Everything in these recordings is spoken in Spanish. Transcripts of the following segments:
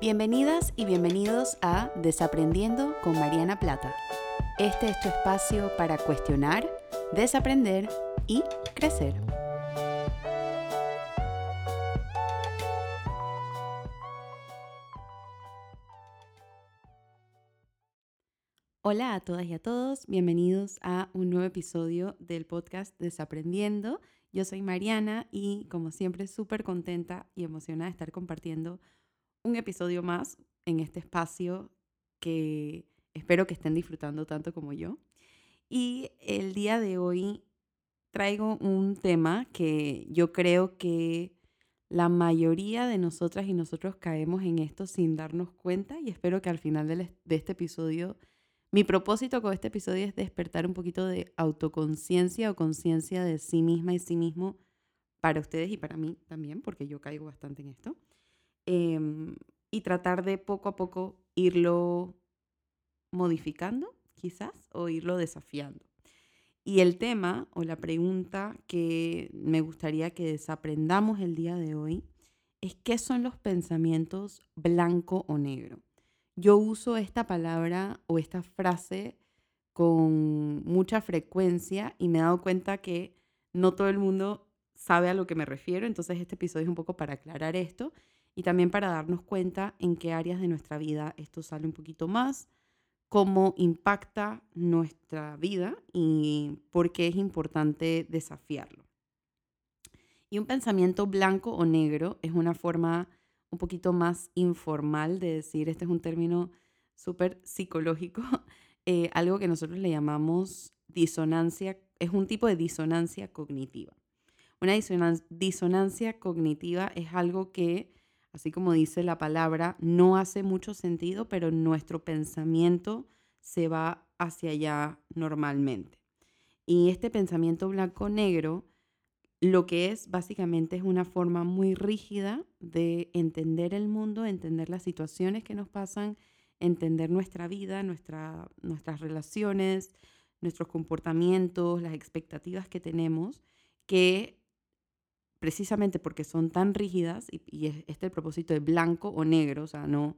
Bienvenidas y bienvenidos a Desaprendiendo con Mariana Plata. Este es tu espacio para cuestionar, desaprender y crecer. Hola a todas y a todos, bienvenidos a un nuevo episodio del podcast Desaprendiendo. Yo soy Mariana y como siempre súper contenta y emocionada de estar compartiendo un episodio más en este espacio que espero que estén disfrutando tanto como yo. Y el día de hoy traigo un tema que yo creo que la mayoría de nosotras y nosotros caemos en esto sin darnos cuenta y espero que al final de este episodio, mi propósito con este episodio es despertar un poquito de autoconciencia o conciencia de sí misma y sí mismo para ustedes y para mí también, porque yo caigo bastante en esto. Em, y tratar de poco a poco irlo modificando, quizás, o irlo desafiando. Y el tema o la pregunta que me gustaría que desaprendamos el día de hoy es qué son los pensamientos blanco o negro. Yo uso esta palabra o esta frase con mucha frecuencia y me he dado cuenta que no todo el mundo sabe a lo que me refiero, entonces este episodio es un poco para aclarar esto y también para darnos cuenta en qué áreas de nuestra vida esto sale un poquito más, cómo impacta nuestra vida y por qué es importante desafiarlo. Y un pensamiento blanco o negro es una forma un poquito más informal de decir, este es un término súper psicológico, eh, algo que nosotros le llamamos disonancia, es un tipo de disonancia cognitiva. Una disonancia cognitiva es algo que así como dice la palabra, no hace mucho sentido, pero nuestro pensamiento se va hacia allá normalmente. Y este pensamiento blanco-negro lo que es básicamente es una forma muy rígida de entender el mundo, entender las situaciones que nos pasan, entender nuestra vida, nuestra, nuestras relaciones, nuestros comportamientos, las expectativas que tenemos, que precisamente porque son tan rígidas, y, este es el propósito de blanco o negro, o sea, no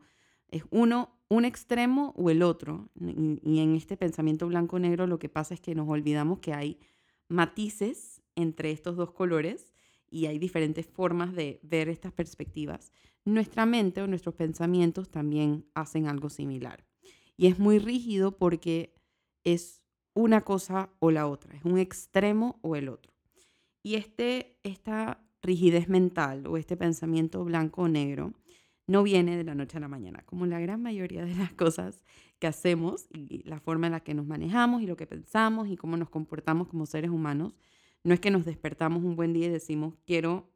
es uno, un extremo o el otro. Y, en este pensamiento blanco-negro lo que pasa es que nos olvidamos que hay matices entre estos dos colores y hay diferentes formas de ver estas perspectivas. Nuestra mente o nuestros pensamientos también hacen algo similar. Y es muy rígido porque es una cosa o la otra, es un extremo o el otro. Y este, esta rigidez mental o este pensamiento blanco o negro no viene de la noche a la mañana, como la gran mayoría de las cosas que hacemos y la forma en la que nos manejamos y lo que pensamos y cómo nos comportamos como seres humanos. No es que nos despertamos un buen día y decimos, quiero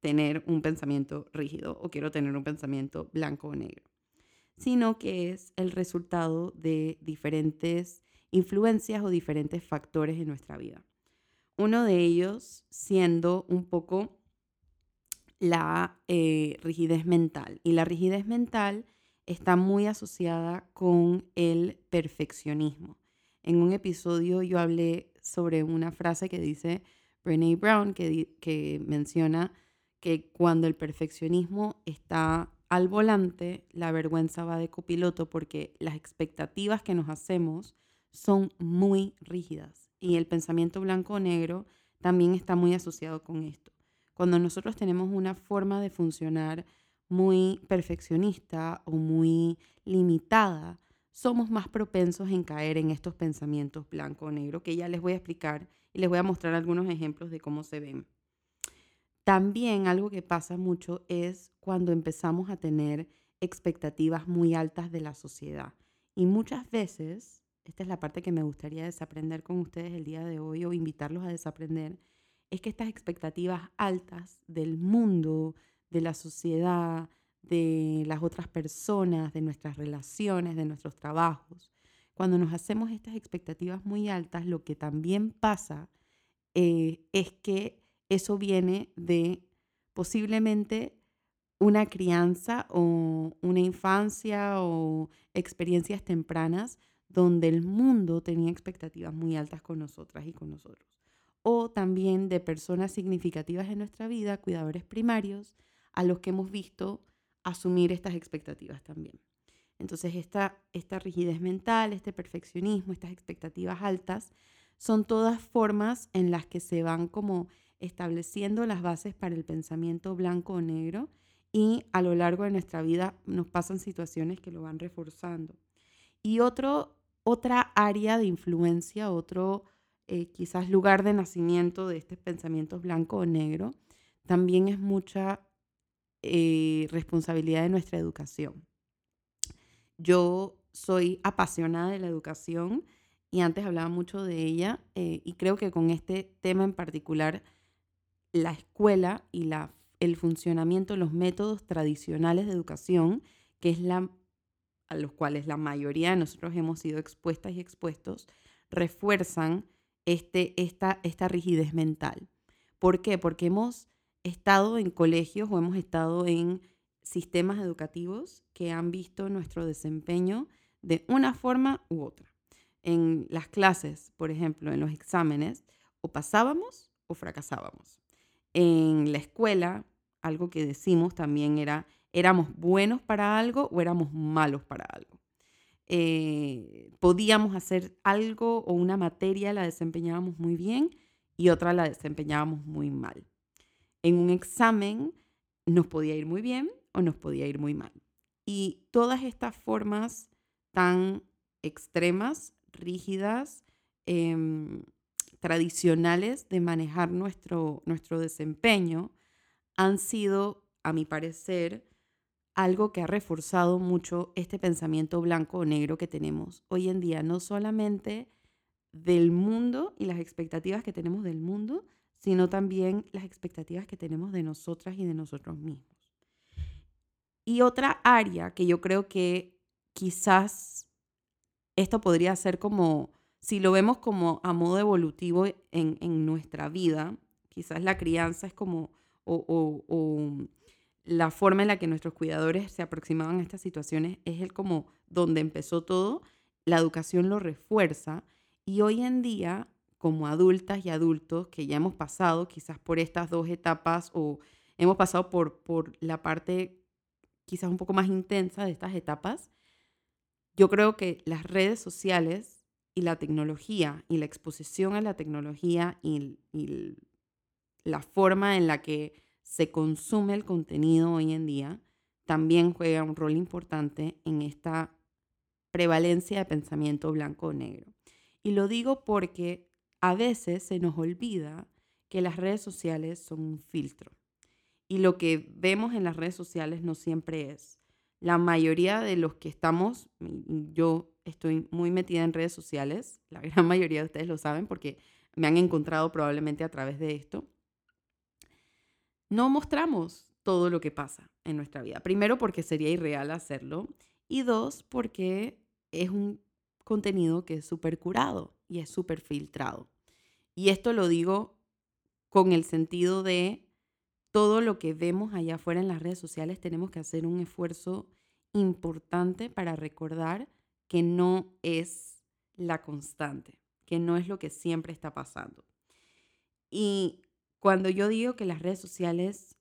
tener un pensamiento rígido o quiero tener un pensamiento blanco o negro, sino que es el resultado de diferentes influencias o diferentes factores en nuestra vida. Uno de ellos siendo un poco la eh, rigidez mental. Y la rigidez mental está muy asociada con el perfeccionismo. En un episodio yo hablé sobre una frase que dice Brene Brown, que, que menciona que cuando el perfeccionismo está al volante, la vergüenza va de copiloto porque las expectativas que nos hacemos son muy rígidas y el pensamiento blanco-negro también está muy asociado con esto. Cuando nosotros tenemos una forma de funcionar muy perfeccionista o muy limitada, somos más propensos en caer en estos pensamientos blanco o negro, que ya les voy a explicar y les voy a mostrar algunos ejemplos de cómo se ven. También algo que pasa mucho es cuando empezamos a tener expectativas muy altas de la sociedad. Y muchas veces esta es la parte que me gustaría desaprender con ustedes el día de hoy o invitarlos a desaprender, es que estas expectativas altas del mundo, de la sociedad, de las otras personas, de nuestras relaciones, de nuestros trabajos, cuando nos hacemos estas expectativas muy altas, lo que también pasa eh, es que eso viene de posiblemente una crianza o una infancia o experiencias tempranas donde el mundo tenía expectativas muy altas con nosotras y con nosotros. O también de personas significativas en nuestra vida, cuidadores primarios, a los que hemos visto asumir estas expectativas también. Entonces, esta, esta rigidez mental, este perfeccionismo, estas expectativas altas, son todas formas en las que se van como estableciendo las bases para el pensamiento blanco o negro y a lo largo de nuestra vida nos pasan situaciones que lo van reforzando. Y otro, otra área de influencia, otro eh, quizás lugar de nacimiento de estos pensamientos blanco o negro, también es mucha eh, responsabilidad de nuestra educación. Yo soy apasionada de la educación y antes hablaba mucho de ella eh, y creo que con este tema en particular, la escuela y la, el funcionamiento, los métodos tradicionales de educación, que es la, a los cuales la mayoría de nosotros hemos sido expuestas y expuestos, refuerzan este, esta, esta rigidez mental. ¿Por qué? Porque hemos estado en colegios o hemos estado en sistemas educativos que han visto nuestro desempeño de una forma u otra. En las clases, por ejemplo, en los exámenes, o pasábamos o fracasábamos. En la escuela, algo que decimos también era, éramos buenos para algo o éramos malos para algo. Eh, podíamos hacer algo o una materia la desempeñábamos muy bien y otra la desempeñábamos muy mal. En un examen nos podía ir muy bien o nos podía ir muy mal. Y todas estas formas tan extremas, rígidas, em, tradicionales de manejar nuestro, nuestro desempeño han sido, a mi parecer, algo que ha reforzado mucho este pensamiento blanco o negro que tenemos hoy en día, no solamente del mundo y las expectativas que tenemos del mundo, sino también las expectativas que tenemos de nosotras y de nosotros mismos. Y otra área que yo creo que quizás esto podría ser como, si lo vemos como a modo evolutivo en, nuestra vida, quizás la crianza es como, o, la forma en la que nuestros cuidadores se aproximaban a estas situaciones es el como donde empezó todo, la educación lo refuerza y hoy en día, como adultas y adultos que ya hemos pasado quizás por estas dos etapas o hemos pasado por, por la parte quizás un poco más intensa de estas etapas, yo creo que las redes sociales y la tecnología y la exposición a la tecnología y, y la forma en la que se consume el contenido hoy en día también juega un rol importante en esta prevalencia de pensamiento blanco o negro. Y lo digo porque a veces se nos olvida que las redes sociales son un filtro. Y lo que vemos en las redes sociales no siempre es. La mayoría de los que estamos, yo estoy muy metida en redes sociales, la gran mayoría de ustedes lo saben porque me han encontrado probablemente a través de esto, no mostramos todo lo que pasa en nuestra vida. Primero porque sería irreal hacerlo y dos porque es un contenido que es súper curado y es súper filtrado. Y esto lo digo con el sentido de todo lo que vemos allá afuera en las redes sociales, tenemos que hacer un esfuerzo importante para recordar que no es la constante, que no es lo que siempre está pasando. Y cuando yo digo que las redes sociales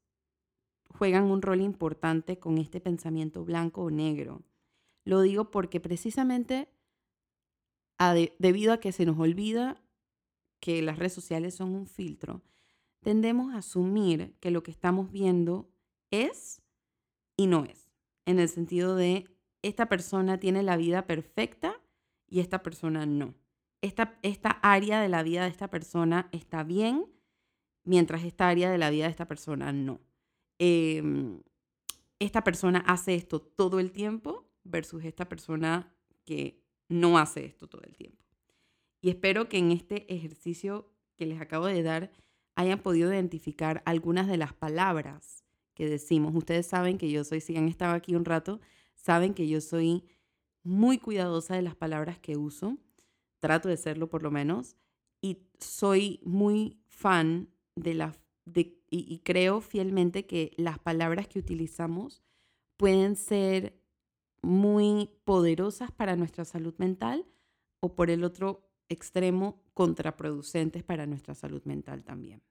juegan un rol importante con este pensamiento blanco o negro, lo digo porque precisamente debido a que se nos olvida que las redes sociales son un filtro, tendemos a asumir que lo que estamos viendo es y no es. En el sentido de, esta persona tiene la vida perfecta y esta persona no. Esta, esta área de la vida de esta persona está bien, mientras esta área de la vida de esta persona no. Em, esta persona hace esto todo el tiempo versus esta persona que no hace esto todo el tiempo. Y espero que en este ejercicio que les acabo de dar hayan podido identificar algunas de las palabras que decimos. Ustedes saben que yo soy, si han estado aquí un rato, saben que yo soy muy cuidadosa de las palabras que uso. Trato de serlo por lo menos. Y soy muy fan de la... De, y, creo fielmente que las palabras que utilizamos pueden ser muy poderosas para nuestra salud mental o por el otro extremo contraproducentes para nuestra salud mental también.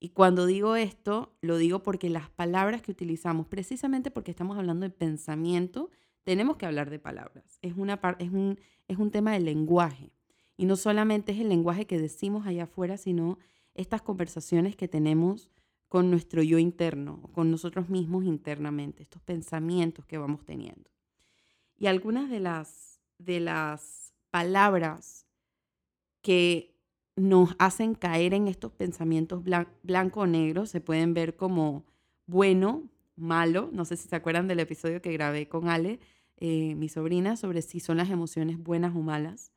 Y cuando digo esto, lo digo porque las palabras que utilizamos, precisamente porque estamos hablando de pensamiento, tenemos que hablar de palabras. Es, una, es, un, es un tema de lenguaje. Y no solamente es el lenguaje que decimos allá afuera, sino estas conversaciones que tenemos con nuestro yo interno, con nosotros mismos internamente, estos pensamientos que vamos teniendo. Y algunas de las, de las palabras que nos hacen caer en estos pensamientos blanco o negro se pueden ver como bueno, malo. No sé si se acuerdan del episodio que grabé con Ale, eh, mi sobrina, sobre si son las emociones buenas o malas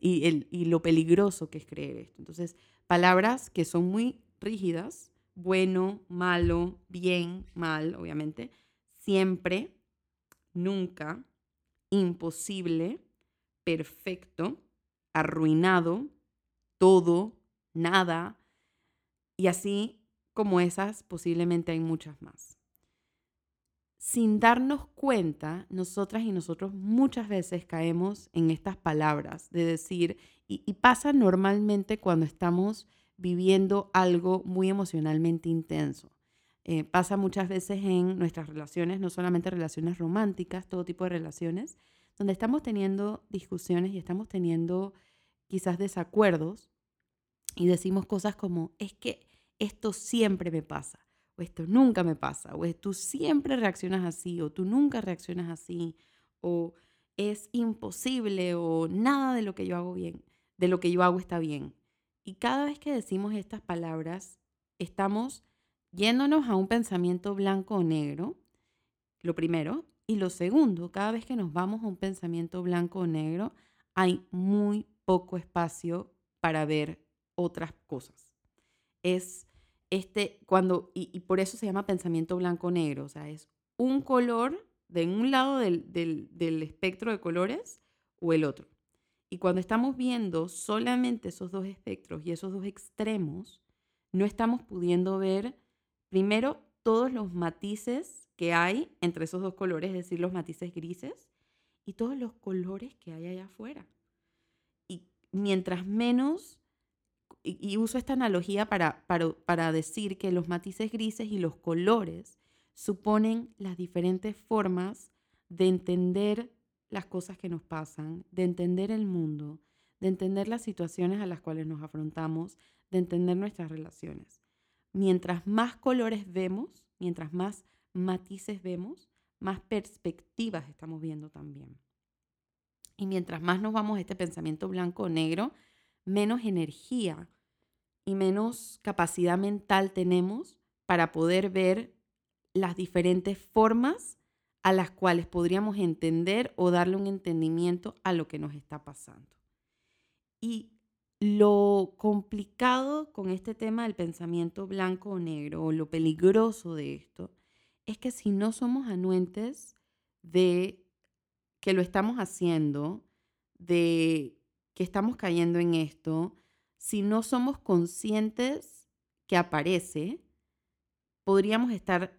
y, el, y lo peligroso que es creer esto. Entonces, palabras que son muy rígidas, bueno, malo, bien, mal, obviamente, siempre, nunca, imposible, perfecto, arruinado, todo, nada, y así como esas, posiblemente hay muchas más. Sin darnos cuenta, nosotras y nosotros muchas veces caemos en estas palabras de decir, y, pasa normalmente cuando estamos viviendo algo muy emocionalmente intenso. Eh, pasa muchas veces en nuestras relaciones, no solamente relaciones románticas, todo tipo de relaciones, donde estamos teniendo discusiones y estamos teniendo quizás desacuerdos y decimos cosas como, es que esto siempre me pasa, o esto nunca me pasa, o tú siempre reaccionas así, o tú nunca reaccionas así, o es imposible, o nada de lo que yo hago bien, de lo que yo hago está bien. Y cada vez que decimos estas palabras, estamos yéndonos a un pensamiento blanco o negro, lo primero, y lo segundo, cada vez que nos vamos a un pensamiento blanco o negro, hay muy poco espacio para ver otras cosas. Es este, cuando, y, por eso se llama pensamiento blanco o sea, es un color de un lado del, del espectro de colores o el otro. Y cuando estamos viendo solamente esos dos espectros y esos dos extremos, no estamos pudiendo ver, primero, todos los matices que hay entre esos dos colores, es decir, los matices grises, y todos los colores que hay allá afuera. Y mientras menos, y, uso esta analogía para, para, para decir que los matices grises y los colores suponen las diferentes formas de entender las cosas que nos pasan, de entender el mundo, de entender las situaciones a las cuales nos afrontamos, de entender nuestras relaciones. Mientras más colores vemos, mientras más matices vemos, más perspectivas estamos viendo también. Y mientras más nos vamos a este pensamiento blanco o negro, menos energía y menos capacidad mental tenemos para poder ver las diferentes formas a las cuales podríamos entender o darle un entendimiento a lo que nos está pasando. Y lo complicado con este tema del pensamiento blanco o negro, o lo peligroso de esto, es que si no somos anuentes de que lo estamos haciendo, de que estamos cayendo en esto, si no somos conscientes que aparece, podríamos estar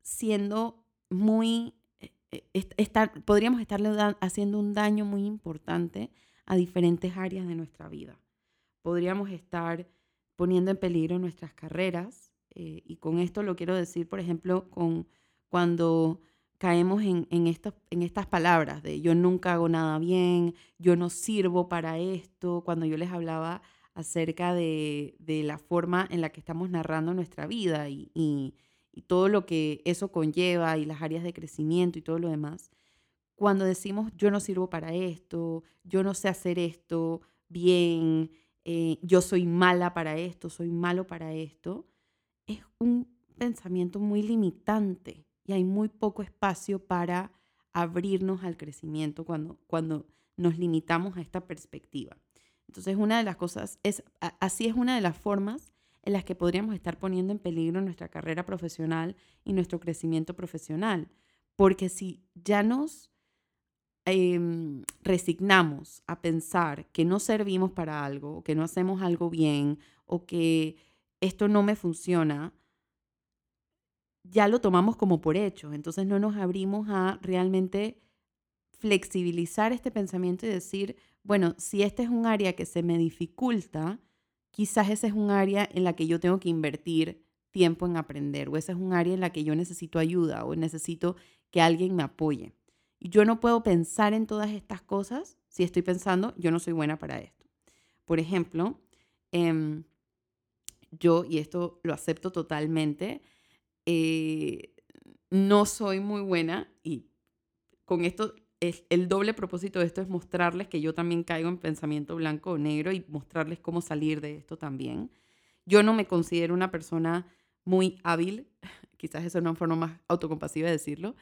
siendo muy, eh, eh, estar, podríamos haciendo un daño muy importante a diferentes áreas de nuestra vida. Podríamos estar poniendo en peligro nuestras carreras, eh, y con esto lo quiero decir, por ejemplo, con cuando caemos en, en, en estas palabras de yo nunca hago nada bien, yo no sirvo para esto, cuando yo les hablaba acerca de, de la forma en la que estamos narrando nuestra vida y, y, todo lo que eso conlleva y las áreas de crecimiento y todo lo demás. Cuando decimos yo no sirvo para esto, yo no sé hacer esto bien, eh, yo soy mala para esto, soy malo para esto, es un pensamiento muy limitante y hay muy poco espacio para abrirnos al crecimiento cuando, cuando nos limitamos a esta perspectiva. Entonces, una de las cosas es, así es una de las formas en las que podríamos estar poniendo en peligro nuestra carrera profesional y nuestro crecimiento profesional. Porque si ya nos em, resignamos a pensar que no servimos para algo, que no hacemos algo bien, o que esto no me funciona, ya lo tomamos como por hecho. Entonces no nos abrimos a realmente flexibilizar este pensamiento y decir, bueno, si este es un área que se me dificulta, quizás ese es un área en la que yo tengo que invertir tiempo en aprender o esa es un área en la que yo necesito ayuda o necesito que alguien me apoye. Y yo no puedo pensar en todas estas cosas si estoy pensando, yo no soy buena para esto. Por ejemplo, em, yo, y esto lo acepto totalmente, eh, no soy muy buena y con esto es, el doble propósito de esto es mostrarles que yo también caigo en pensamiento blanco o negro y mostrarles cómo salir de esto también. Yo no me considero una persona muy hábil, quizás eso es una forma más autocompasiva de decirlo,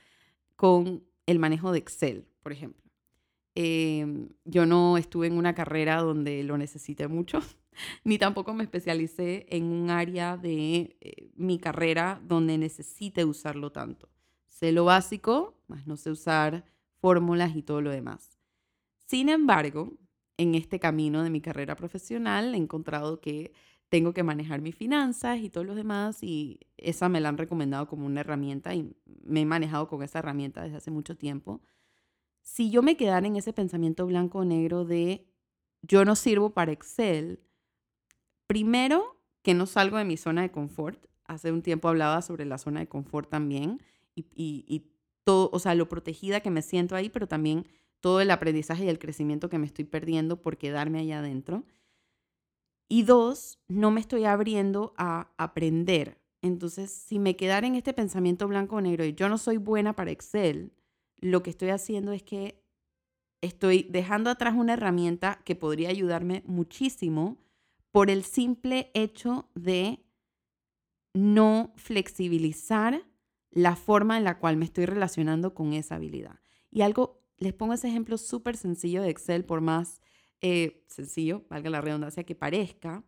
con el manejo de Excel, por ejemplo. Em, yo no estuve en una carrera donde lo necesité mucho, ni tampoco me especialicé en un área de eh, mi carrera donde necesite usarlo tanto. Sé lo básico, más no sé usar fórmulas y todo lo demás. Sin embargo, en este camino de mi carrera profesional he encontrado que tengo que manejar mis finanzas y todos los demás y esa me la han recomendado como una herramienta y me he manejado con esa herramienta desde hace mucho tiempo. Si yo me quedara en ese pensamiento blanco o negro de yo no sirvo para Excel, primero que no salgo de mi zona de confort. Hace un tiempo hablaba sobre la zona de confort también y, todo, o sea, lo protegida que me siento ahí, pero también todo el aprendizaje y el crecimiento que me estoy perdiendo por quedarme allá adentro. Y dos, no me estoy abriendo a aprender. Entonces, si me quedara en este pensamiento blanco o negro y yo no soy buena para Excel, lo que estoy haciendo es que estoy dejando atrás una herramienta que podría ayudarme muchísimo por el simple hecho de no flexibilizar la forma en la cual me estoy relacionando con esa habilidad. Y algo, les pongo ese ejemplo súper sencillo de Excel, por más eh, sencillo, valga la redundancia, que parezca,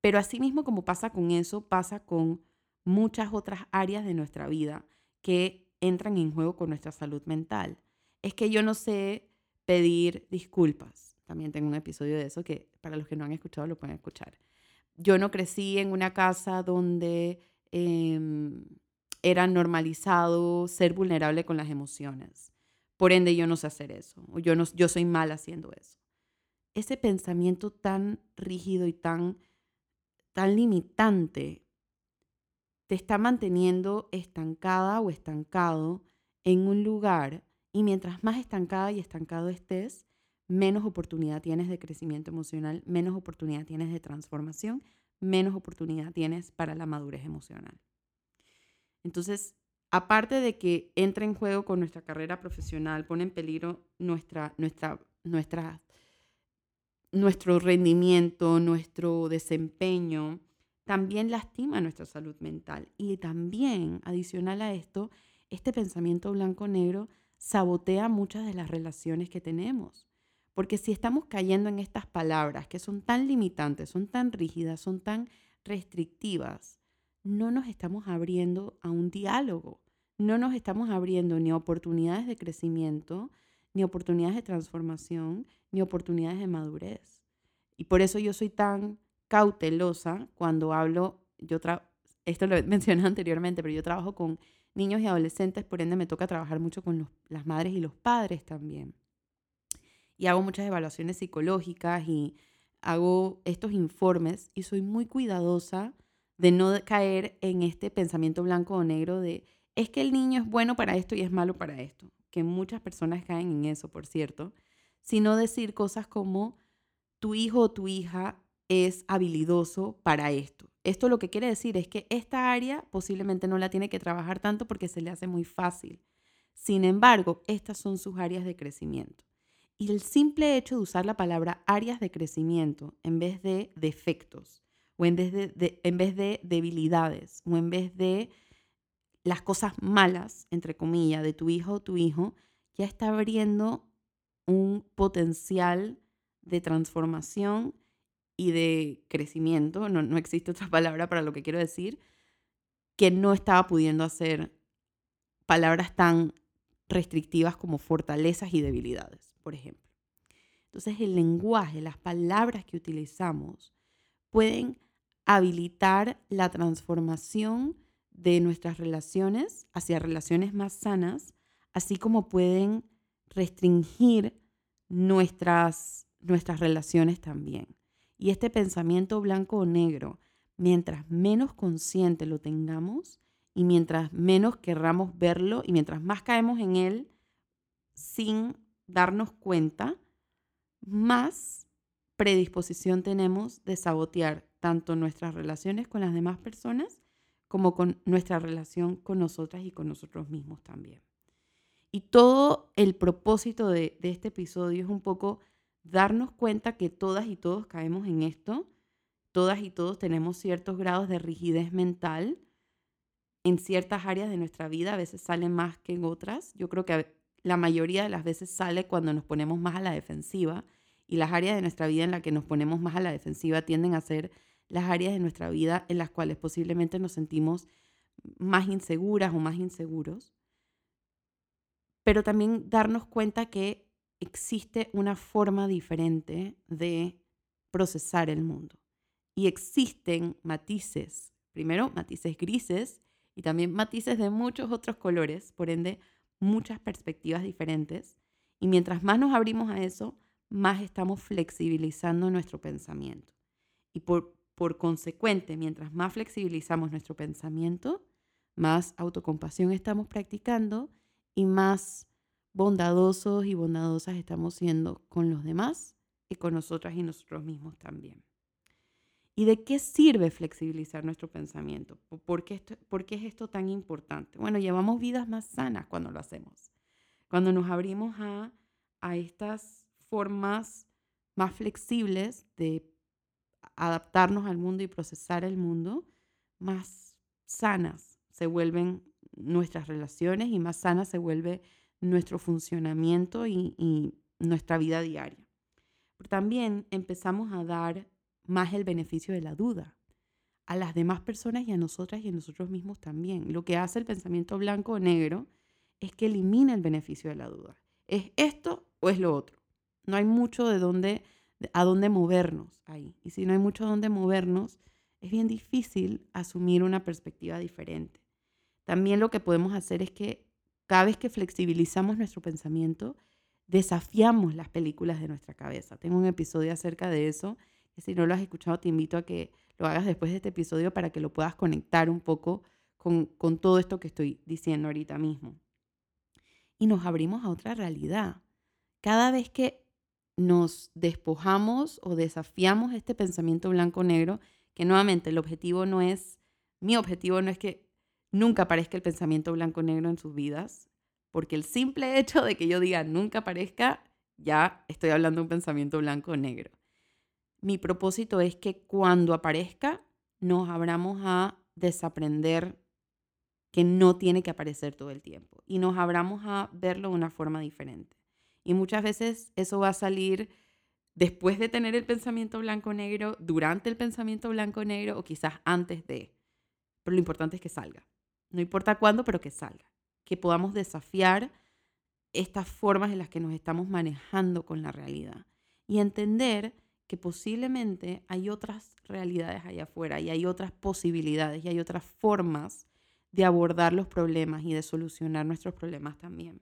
pero asimismo como pasa con eso, pasa con muchas otras áreas de nuestra vida que entran en juego con nuestra salud mental. Es que yo no sé pedir disculpas. También tengo un episodio de eso que para los que no han escuchado lo pueden escuchar. Yo no crecí en una casa donde em, era normalizado ser vulnerable con las emociones. Por ende, yo no sé hacer eso. O yo, no, yo soy mal haciendo eso ese pensamiento tan rígido y tan, tan limitante te está manteniendo estancada o estancado en un lugar y mientras más estancada y estancado estés, menos oportunidad tienes de crecimiento emocional, menos oportunidad tienes de transformación, menos oportunidad tienes para la madurez emocional. Entonces, aparte de que entra en juego con nuestra carrera profesional, pone en peligro nuestra, nuestra, nuestra nuestro rendimiento, nuestro desempeño, también lastima nuestra salud mental. Y también, adicional a esto, este pensamiento blanco-negro sabotea muchas de las relaciones que tenemos. Porque si estamos cayendo en estas palabras que son tan limitantes, son tan rígidas, son tan restrictivas, no nos estamos abriendo a un diálogo, no nos estamos abriendo ni a oportunidades de crecimiento, ni oportunidades de transformación, ni oportunidades de madurez. Y por eso yo soy tan cautelosa cuando hablo, yo esto lo he mencionado anteriormente, pero yo trabajo con niños y adolescentes, por ende me toca trabajar mucho con las madres y los padres también. Y hago muchas evaluaciones psicológicas y hago estos informes y soy muy cuidadosa de no caer en este pensamiento blanco o negro de es que el niño es bueno para esto y es malo para esto que muchas personas caen en eso, por cierto, sino decir cosas como tu hijo o tu hija es habilidoso para esto. Esto lo que quiere decir es que esta área posiblemente no la tiene que trabajar tanto porque se le hace muy fácil. Sin embargo, estas son sus áreas de crecimiento. Y el simple hecho de usar la palabra áreas de crecimiento en vez de defectos, o en vez de, en vez de debilidades, o en vez de las cosas malas, entre comillas, de tu hijo o tu hijo, ya está abriendo un potencial de transformación y de crecimiento, no, no existe otra palabra para lo que quiero decir, que no estaba pudiendo hacer palabras tan restrictivas como fortalezas y debilidades, por ejemplo. Entonces el lenguaje, las palabras que utilizamos pueden habilitar la transformación de nuestras relaciones hacia relaciones más sanas, así como pueden restringir nuestras, nuestras relaciones también. Y este pensamiento blanco o negro, mientras menos consciente lo tengamos y mientras menos querramos verlo y mientras más caemos en él sin darnos cuenta, más predisposición tenemos de sabotear tanto nuestras relaciones con las demás personas como con nuestra relación con nosotras y con nosotros mismos también. Y todo el propósito de, este episodio es un poco darnos cuenta que todas y todos caemos en esto, todas y todos tenemos ciertos grados de rigidez mental en ciertas áreas de nuestra vida, a veces salen más que en otras. Yo creo que la mayoría de las veces sale cuando nos ponemos más a la defensiva y las áreas de nuestra vida en las que nos ponemos más a la defensiva tienden a ser las áreas de nuestra vida en las cuales posiblemente nos sentimos más inseguras o más inseguros. Pero también darnos cuenta que existe una forma diferente de procesar el mundo. Y existen matices, primero matices grises y también matices de muchos otros colores, por ende muchas perspectivas diferentes. Y mientras más nos abrimos a eso, más estamos flexibilizando nuestro pensamiento. Y por, por consecuente, mientras más flexibilizamos nuestro pensamiento, más autocompasión estamos practicando y más bondadosos y bondadosas estamos siendo con los demás y con nosotras y nosotros mismos también. ¿Y de qué sirve flexibilizar nuestro pensamiento? ¿Por qué, ¿Por qué es esto tan importante? Bueno, llevamos vidas más sanas cuando lo hacemos. Cuando nos abrimos a, a estas formas más flexibles de adaptarnos al mundo y procesar el mundo, más sanas se vuelven nuestras relaciones y más sana se vuelve nuestro funcionamiento y, nuestra vida diaria. Pero también empezamos a dar más el beneficio de la duda a las demás personas y a nosotras y a nosotros mismos también. Lo que hace el pensamiento blanco o negro es que elimina el beneficio de la duda. ¿Es esto o es lo otro? No hay mucho de dónde, a dónde movernos ahí. Y si no hay mucho a dónde movernos, es bien difícil asumir una perspectiva diferente. También lo que podemos hacer es que cada vez que flexibilizamos nuestro pensamiento, desafiamos las películas de nuestra cabeza. Tengo un episodio acerca de eso, si no lo has escuchado, te invito a que lo hagas después de este episodio para que lo puedas conectar un poco con, todo esto que estoy diciendo ahorita mismo. Y nos abrimos a otra realidad. Cada vez que nos despojamos o desafiamos este pensamiento blanco-negro, que nuevamente el objetivo no es, mi objetivo no es que nunca aparezca el pensamiento blanco-negro en sus vidas, porque el simple hecho de que yo diga nunca aparezca, ya estoy hablando de un pensamiento blanco-negro. Mi propósito es que cuando aparezca, nos abramos a desaprender que no tiene que aparecer todo el tiempo y nos abramos a verlo de una forma diferente. Y muchas veces eso va a salir después de tener el pensamiento blanco-negro, durante el pensamiento blanco-negro o quizás antes de. Pero lo importante es que salga. No importa cuándo, pero que salga. Que podamos desafiar estas formas en las que nos estamos manejando con la realidad. Y entender que posiblemente hay otras realidades allá afuera y hay otras posibilidades y hay otras formas de abordar los problemas y de solucionar nuestros problemas también.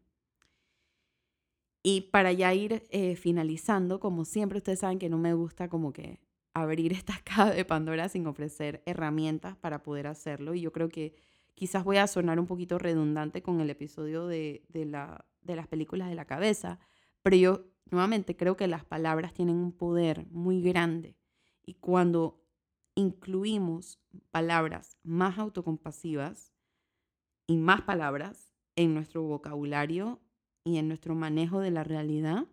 Y para ya ir eh, finalizando, como siempre ustedes saben que no me gusta como que abrir esta caja de Pandora sin ofrecer herramientas para poder hacerlo. Y yo creo que Quizás voy a sonar un poquito redundante con el episodio de, la, de las películas de la cabeza, pero yo nuevamente creo que las palabras tienen un poder muy grande y cuando incluimos palabras más autocompasivas y más palabras en nuestro vocabulario y en nuestro manejo de la realidad,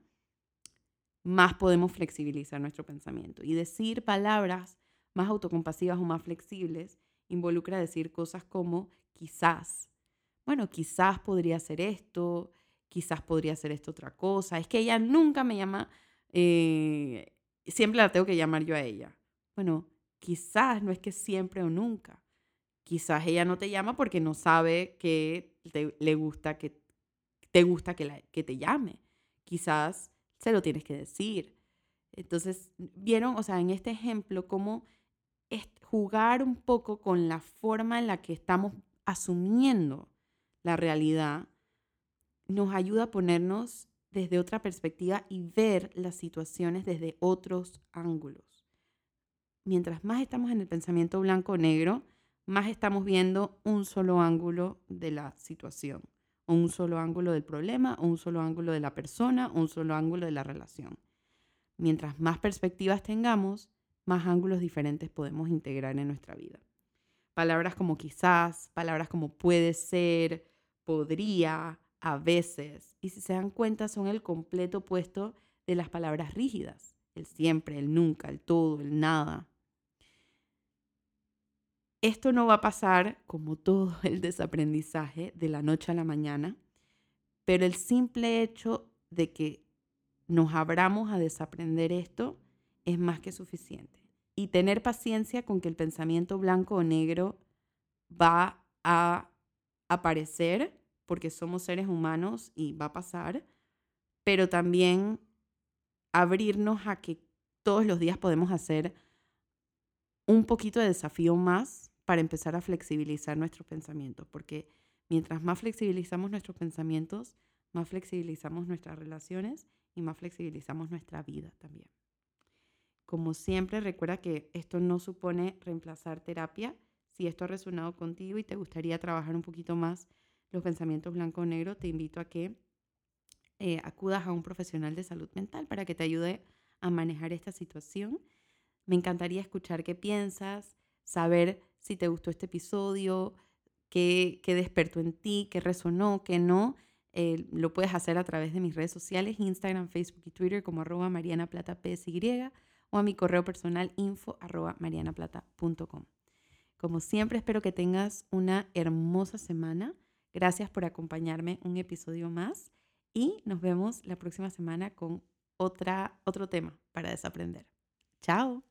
más podemos flexibilizar nuestro pensamiento. Y decir palabras más autocompasivas o más flexibles involucra decir cosas como quizás. Bueno, quizás podría ser esto, quizás podría ser esto otra cosa. Es que ella nunca me llama, eh, siempre la tengo que llamar yo a ella. Bueno, quizás no es que siempre o nunca. Quizás ella no te llama porque no sabe que te, le gusta que te gusta que, la, que te llame. Quizás se lo tienes que decir. Entonces, vieron, o sea, en este ejemplo, cómo jugar un poco con la forma en la que estamos asumiendo la realidad nos ayuda a ponernos desde otra perspectiva y ver las situaciones desde otros ángulos. mientras más estamos en el pensamiento blanco o negro, más estamos viendo un solo ángulo de la situación, o un solo ángulo del problema, o un solo ángulo de la persona, o un solo ángulo de la relación. Mientras más perspectivas tengamos, más ángulos diferentes podemos integrar en nuestra vida. Palabras como quizás, palabras como puede ser, podría, a veces, y si se dan cuenta son el completo opuesto de las palabras rígidas, el siempre, el nunca, el todo, el nada. Esto no va a pasar, como todo el desaprendizaje, de la noche a la mañana, pero el simple hecho de que nos abramos a desaprender esto es más que suficiente. Y tener paciencia con que el pensamiento blanco o negro va a aparecer porque somos seres humanos y va a pasar, pero también abrirnos a que todos los días podemos hacer un poquito de desafío más para empezar a flexibilizar nuestros pensamientos, porque mientras más flexibilizamos nuestros pensamientos, más flexibilizamos nuestras relaciones y más flexibilizamos nuestra vida también. Como siempre, recuerda que esto no supone reemplazar terapia. Si esto ha resonado contigo y te gustaría trabajar un poquito más los pensamientos blanco o negro, te invito a que eh, acudas a un profesional de salud mental para que te ayude a manejar esta situación. Me encantaría escuchar qué piensas, saber si te gustó este episodio, qué, qué despertó en ti, qué resonó, qué no. Eh, lo puedes hacer a través de mis redes sociales, Instagram, Facebook y Twitter como arroba marianaplata.psy o a mi correo personal info arroba marianaplata.com. Como siempre, espero que tengas una hermosa semana. Gracias por acompañarme un episodio más y nos vemos la próxima semana con otra, otro tema para desaprender. Chao.